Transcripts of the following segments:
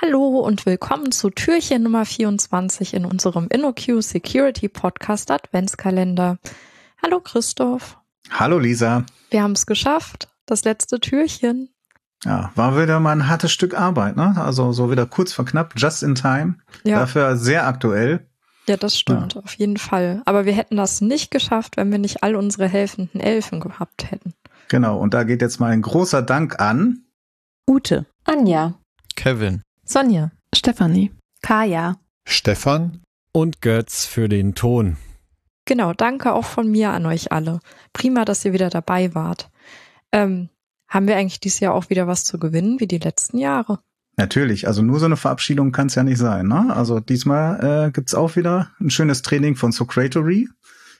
Hallo und willkommen zu Türchen Nummer 24 in unserem InnoQ Security Podcast Adventskalender. Hallo Christoph. Hallo Lisa. Wir haben es geschafft. Das letzte Türchen. Ja, war wieder mal ein hartes Stück Arbeit, ne? Also so wieder kurz vor knapp, just in time. Ja. Dafür sehr aktuell. Ja, das stimmt, ja. auf jeden Fall. Aber wir hätten das nicht geschafft, wenn wir nicht all unsere helfenden Elfen gehabt hätten. Genau, und da geht jetzt mal ein großer Dank an Ute, Anja, Kevin, Sonja, Stefanie, Kaya, Stefan und Götz für den Ton. Genau, danke auch von mir an euch alle. Prima, dass ihr wieder dabei wart. Ähm, haben wir eigentlich dieses Jahr auch wieder was zu gewinnen, wie die letzten Jahre? Natürlich, also nur so eine Verabschiedung kann es ja nicht sein. Ne? Also diesmal äh, gibt auch wieder ein schönes Training von Socratory,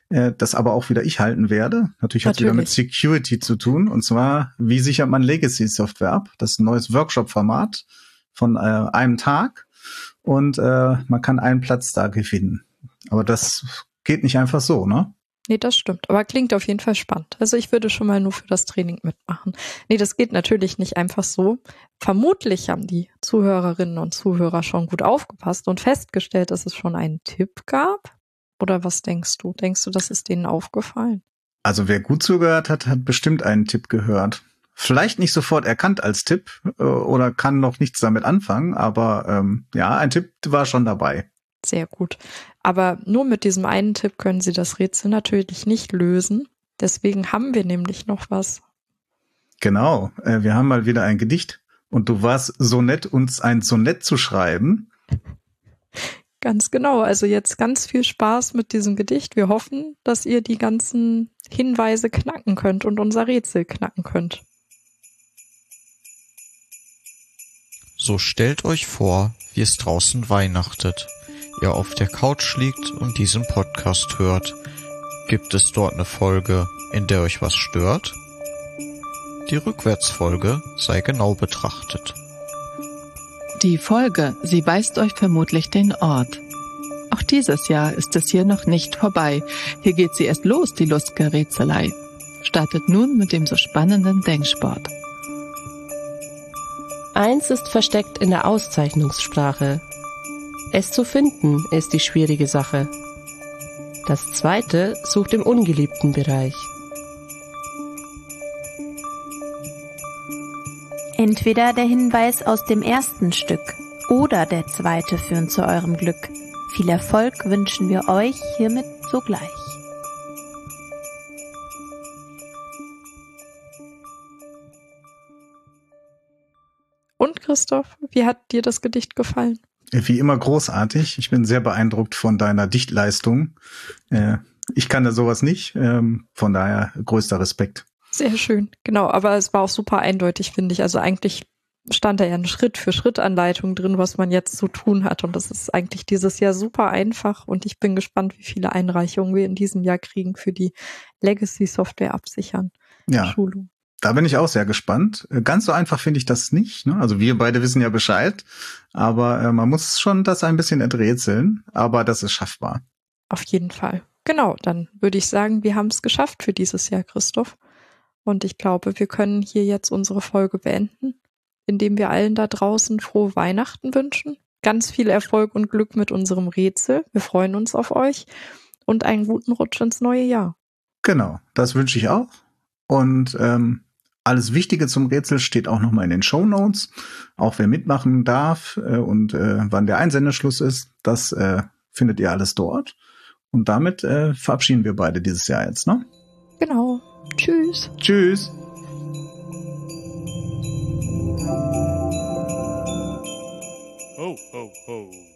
äh, das aber auch wieder ich halten werde. Natürlich hat es wieder mit Security zu tun. Und zwar, wie sichert man Legacy-Software ab? Das ist ein neues Workshop-Format von äh, einem Tag und äh, man kann einen Platz da gewinnen. Aber das geht nicht einfach so, ne? Nee, das stimmt. Aber klingt auf jeden Fall spannend. Also ich würde schon mal nur für das Training mitmachen. Nee, das geht natürlich nicht einfach so. Vermutlich haben die Zuhörerinnen und Zuhörer schon gut aufgepasst und festgestellt, dass es schon einen Tipp gab. Oder was denkst du? Denkst du, das ist denen aufgefallen? Also wer gut zugehört hat, hat bestimmt einen Tipp gehört. Vielleicht nicht sofort erkannt als Tipp äh, oder kann noch nichts damit anfangen, aber ähm, ja, ein Tipp war schon dabei. Sehr gut. Aber nur mit diesem einen Tipp können Sie das Rätsel natürlich nicht lösen. Deswegen haben wir nämlich noch was. Genau, äh, wir haben mal wieder ein Gedicht und du warst so nett, uns ein Sonett zu schreiben. Ganz genau. Also jetzt ganz viel Spaß mit diesem Gedicht. Wir hoffen, dass ihr die ganzen Hinweise knacken könnt und unser Rätsel knacken könnt. So stellt euch vor, wie es draußen weihnachtet ihr auf der Couch liegt und diesen Podcast hört. Gibt es dort eine Folge, in der euch was stört? Die Rückwärtsfolge sei genau betrachtet. Die Folge, sie weist euch vermutlich den Ort. Auch dieses Jahr ist es hier noch nicht vorbei. Hier geht sie erst los, die Lustgerätselei. Startet nun mit dem so spannenden Denksport. Eins ist versteckt in der Auszeichnungssprache, es zu finden ist die schwierige Sache. Das zweite sucht im ungeliebten Bereich. Entweder der Hinweis aus dem ersten Stück oder der zweite führen zu eurem Glück. Viel Erfolg wünschen wir euch hiermit sogleich. Und Christoph, wie hat dir das Gedicht gefallen? Wie immer großartig. Ich bin sehr beeindruckt von deiner Dichtleistung. Äh, ich kann da sowas nicht. Ähm, von daher größter Respekt. Sehr schön. Genau, aber es war auch super eindeutig, finde ich. Also eigentlich stand da ja eine Schritt für Schritt Anleitung drin, was man jetzt zu tun hat. Und das ist eigentlich dieses Jahr super einfach. Und ich bin gespannt, wie viele Einreichungen wir in diesem Jahr kriegen für die Legacy Software absichern. Ja. Schulung. Da bin ich auch sehr gespannt. Äh, ganz so einfach finde ich das nicht. Ne? Also wir beide wissen ja Bescheid, aber äh, man muss schon das ein bisschen enträtseln, aber das ist schaffbar. Auf jeden Fall. Genau, dann würde ich sagen, wir haben es geschafft für dieses Jahr, Christoph. Und ich glaube, wir können hier jetzt unsere Folge beenden, indem wir allen da draußen frohe Weihnachten wünschen. Ganz viel Erfolg und Glück mit unserem Rätsel. Wir freuen uns auf euch und einen guten Rutsch ins neue Jahr. Genau, das wünsche ich auch. Und ähm, alles Wichtige zum Rätsel steht auch nochmal in den Show Notes. Auch wer mitmachen darf äh, und äh, wann der Einsendeschluss ist, das äh, findet ihr alles dort. Und damit äh, verabschieden wir beide dieses Jahr jetzt, ne? Genau. Tschüss. Tschüss. Ho, ho, ho.